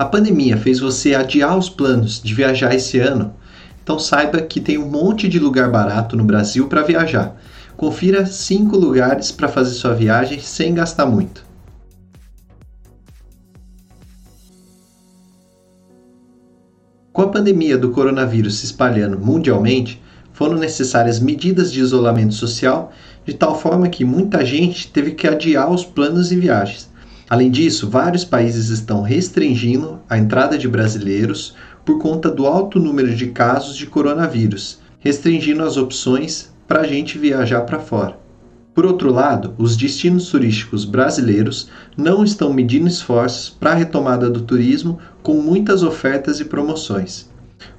A pandemia fez você adiar os planos de viajar esse ano? Então saiba que tem um monte de lugar barato no Brasil para viajar. Confira 5 lugares para fazer sua viagem sem gastar muito. Com a pandemia do coronavírus se espalhando mundialmente, foram necessárias medidas de isolamento social, de tal forma que muita gente teve que adiar os planos e viagens. Além disso, vários países estão restringindo a entrada de brasileiros por conta do alto número de casos de coronavírus, restringindo as opções para a gente viajar para fora. Por outro lado, os destinos turísticos brasileiros não estão medindo esforços para a retomada do turismo com muitas ofertas e promoções.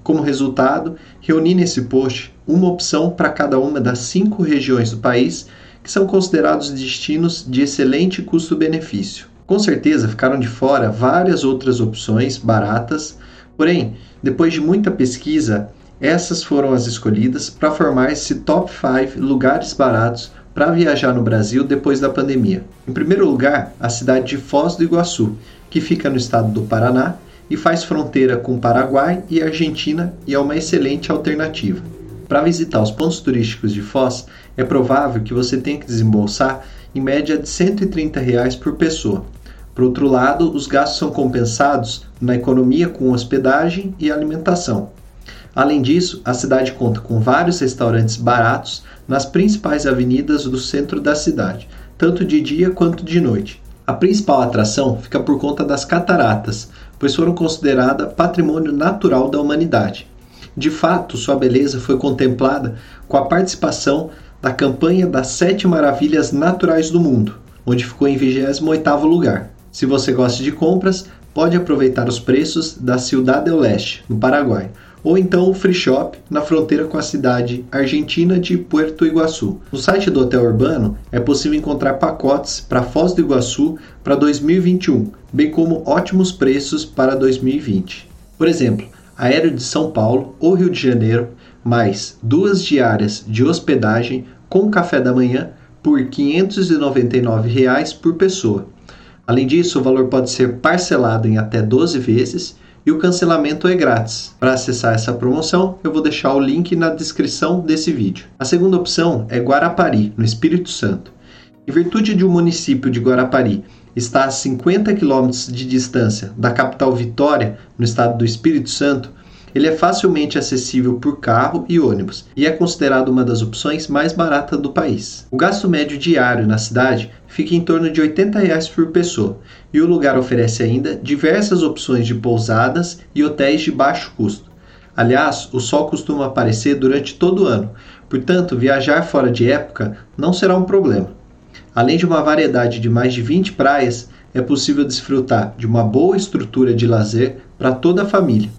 Como resultado, reuni nesse post uma opção para cada uma das cinco regiões do país que são considerados destinos de excelente custo-benefício. Com certeza ficaram de fora várias outras opções baratas, porém, depois de muita pesquisa, essas foram as escolhidas para formar esse top 5 lugares baratos para viajar no Brasil depois da pandemia. Em primeiro lugar, a cidade de Foz do Iguaçu, que fica no estado do Paraná e faz fronteira com Paraguai e Argentina e é uma excelente alternativa. Para visitar os pontos turísticos de Foz, é provável que você tenha que desembolsar em média de 130 reais por pessoa. Por outro lado, os gastos são compensados na economia com hospedagem e alimentação. Além disso, a cidade conta com vários restaurantes baratos nas principais avenidas do centro da cidade, tanto de dia quanto de noite. A principal atração fica por conta das cataratas, pois foram consideradas patrimônio natural da humanidade. De fato, sua beleza foi contemplada com a participação da campanha das Sete Maravilhas Naturais do Mundo, onde ficou em 28º lugar. Se você gosta de compras, pode aproveitar os preços da Ciudad del Leste, no Paraguai, ou então o Free Shop na fronteira com a cidade argentina de Puerto Iguaçu. No site do Hotel Urbano é possível encontrar pacotes para Foz do Iguaçu para 2021, bem como ótimos preços para 2020. Por exemplo, aéreo de São Paulo ou Rio de Janeiro, mais duas diárias de hospedagem com café da manhã por 599 reais por pessoa. Além disso, o valor pode ser parcelado em até 12 vezes e o cancelamento é grátis. Para acessar essa promoção, eu vou deixar o link na descrição desse vídeo. A segunda opção é Guarapari, no Espírito Santo. Em virtude de o um município de Guarapari estar a 50 quilômetros de distância da capital Vitória, no estado do Espírito Santo, ele é facilmente acessível por carro e ônibus e é considerado uma das opções mais baratas do país. O gasto médio diário na cidade fica em torno de 80 reais por pessoa e o lugar oferece ainda diversas opções de pousadas e hotéis de baixo custo. Aliás, o sol costuma aparecer durante todo o ano, portanto, viajar fora de época não será um problema. Além de uma variedade de mais de 20 praias, é possível desfrutar de uma boa estrutura de lazer para toda a família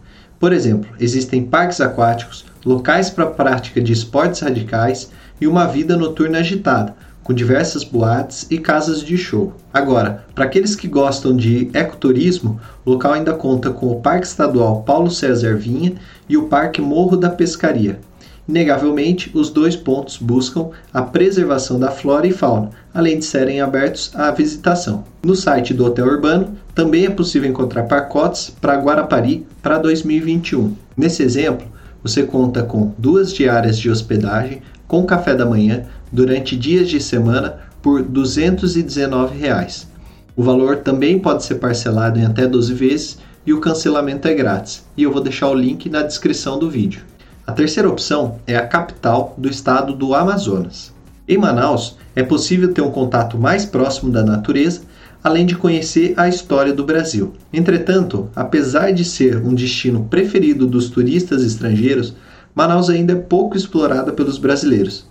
por exemplo, existem parques aquáticos, locais para prática de esportes radicais e uma vida noturna agitada, com diversas boates e casas de show. Agora, para aqueles que gostam de ecoturismo, o local ainda conta com o Parque Estadual Paulo César Vinha e o Parque Morro da Pescaria, Inegavelmente, os dois pontos buscam a preservação da flora e fauna, além de serem abertos à visitação. No site do Hotel Urbano também é possível encontrar pacotes para Guarapari para 2021. Nesse exemplo, você conta com duas diárias de hospedagem com café da manhã durante dias de semana por 219 reais. O valor também pode ser parcelado em até 12 vezes e o cancelamento é grátis. E eu vou deixar o link na descrição do vídeo. A terceira opção é a capital do estado do Amazonas. Em Manaus, é possível ter um contato mais próximo da natureza, além de conhecer a história do Brasil. Entretanto, apesar de ser um destino preferido dos turistas estrangeiros, Manaus ainda é pouco explorada pelos brasileiros.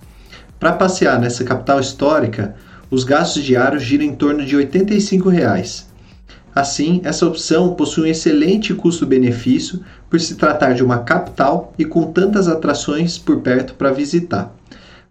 Para passear nessa capital histórica, os gastos diários giram em torno de 85 reais. Assim, essa opção possui um excelente custo-benefício por se tratar de uma capital e com tantas atrações por perto para visitar.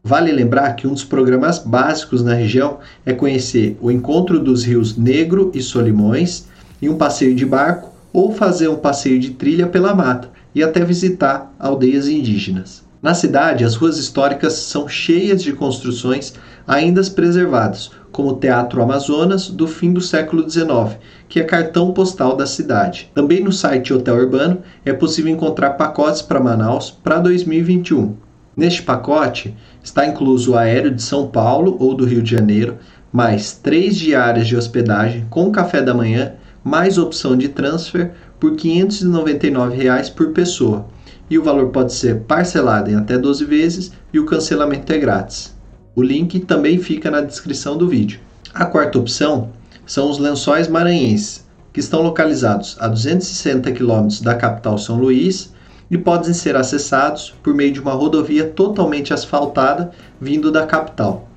Vale lembrar que um dos programas básicos na região é conhecer o encontro dos rios Negro e Solimões e um passeio de barco ou fazer um passeio de trilha pela mata e até visitar aldeias indígenas. Na cidade, as ruas históricas são cheias de construções ainda preservadas, como o Teatro Amazonas do fim do século XIX, que é cartão postal da cidade. Também no site Hotel Urbano é possível encontrar pacotes para Manaus para 2021. Neste pacote está incluso o aéreo de São Paulo ou do Rio de Janeiro, mais três diárias de hospedagem com café da manhã, mais opção de transfer por 599 reais por pessoa. E o valor pode ser parcelado em até 12 vezes e o cancelamento é grátis. O link também fica na descrição do vídeo. A quarta opção são os Lençóis Maranhenses, que estão localizados a 260 quilômetros da capital São Luís e podem ser acessados por meio de uma rodovia totalmente asfaltada vindo da capital.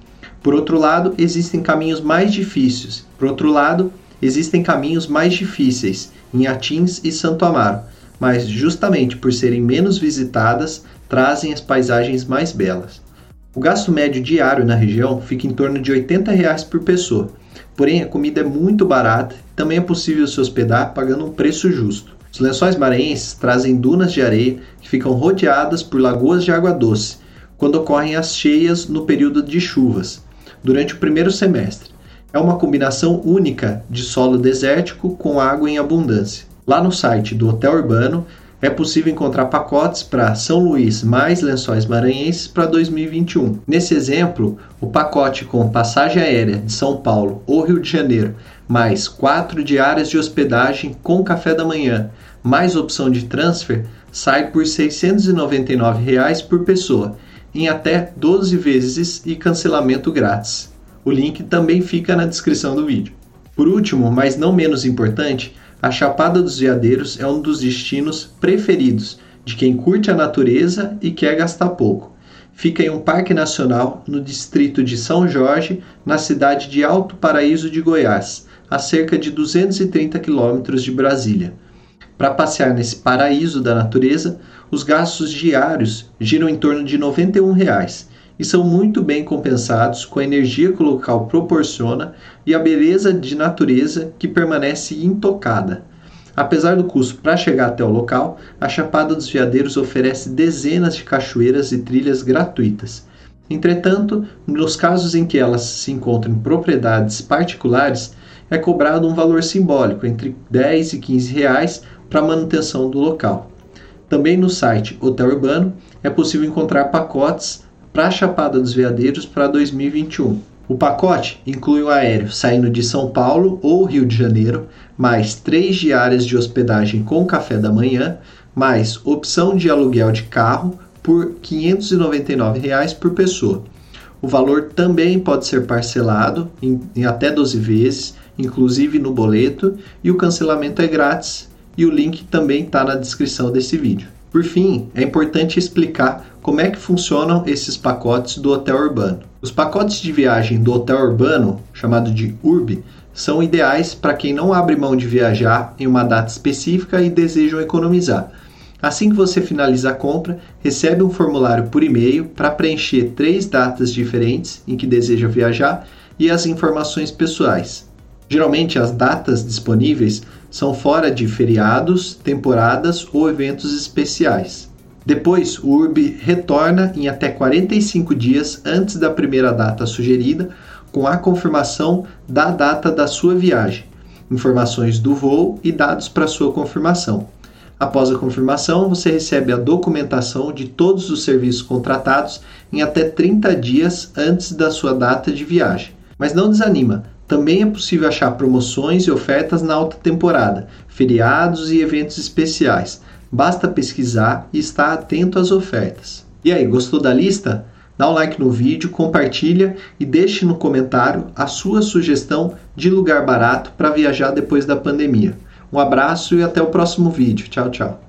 Por outro lado, existem caminhos mais difíceis. Por outro lado, existem caminhos mais difíceis em Atins e Santo Amaro, mas justamente por serem menos visitadas, trazem as paisagens mais belas. O gasto médio diário na região fica em torno de 80 reais por pessoa, Porém, a comida é muito barata e também é possível se hospedar pagando um preço justo. Os lençóis maranhenses trazem dunas de areia que ficam rodeadas por lagoas de água doce, quando ocorrem as cheias no período de chuvas, durante o primeiro semestre. É uma combinação única de solo desértico com água em abundância. Lá no site do Hotel Urbano é possível encontrar pacotes para São Luís mais Lençóis Maranhenses para 2021. Nesse exemplo, o pacote com passagem aérea de São Paulo ou Rio de Janeiro, mais quatro diárias de hospedagem com café da manhã, mais opção de transfer, sai por 699 reais por pessoa, em até 12 vezes e cancelamento grátis. O link também fica na descrição do vídeo. Por último, mas não menos importante, a Chapada dos Veadeiros é um dos destinos preferidos de quem curte a natureza e quer gastar pouco. Fica em um parque nacional no distrito de São Jorge, na cidade de Alto Paraíso de Goiás, a cerca de 230 quilômetros de Brasília. Para passear nesse paraíso da natureza, os gastos diários giram em torno de 91 reais, e são muito bem compensados com a energia que o local proporciona e a beleza de natureza que permanece intocada. Apesar do custo para chegar até o local, a Chapada dos Veadeiros oferece dezenas de cachoeiras e trilhas gratuitas. Entretanto, nos casos em que elas se encontram em propriedades particulares, é cobrado um valor simbólico entre 10 e 15 reais para manutenção do local. Também no site Hotel Urbano é possível encontrar pacotes para a Chapada dos Veadeiros para 2021. O pacote inclui o aéreo saindo de São Paulo ou Rio de Janeiro, mais três diárias de hospedagem com café da manhã, mais opção de aluguel de carro por 599 reais por pessoa. O valor também pode ser parcelado em, em até 12 vezes, inclusive no boleto, e o cancelamento é grátis. E o link também está na descrição desse vídeo. Por fim, é importante explicar como é que funcionam esses pacotes do hotel urbano. Os pacotes de viagem do hotel urbano, chamado de URB, são ideais para quem não abre mão de viajar em uma data específica e desejam economizar. Assim que você finaliza a compra, recebe um formulário por e-mail para preencher três datas diferentes em que deseja viajar e as informações pessoais. Geralmente, as datas disponíveis são fora de feriados, temporadas ou eventos especiais. Depois, o URB retorna em até 45 dias antes da primeira data sugerida, com a confirmação da data da sua viagem, informações do voo e dados para sua confirmação. Após a confirmação, você recebe a documentação de todos os serviços contratados em até 30 dias antes da sua data de viagem. Mas não desanima, também é possível achar promoções e ofertas na alta temporada, feriados e eventos especiais. Basta pesquisar e estar atento às ofertas. E aí, gostou da lista? Dá um like no vídeo, compartilha e deixe no comentário a sua sugestão de lugar barato para viajar depois da pandemia. Um abraço e até o próximo vídeo. Tchau, tchau.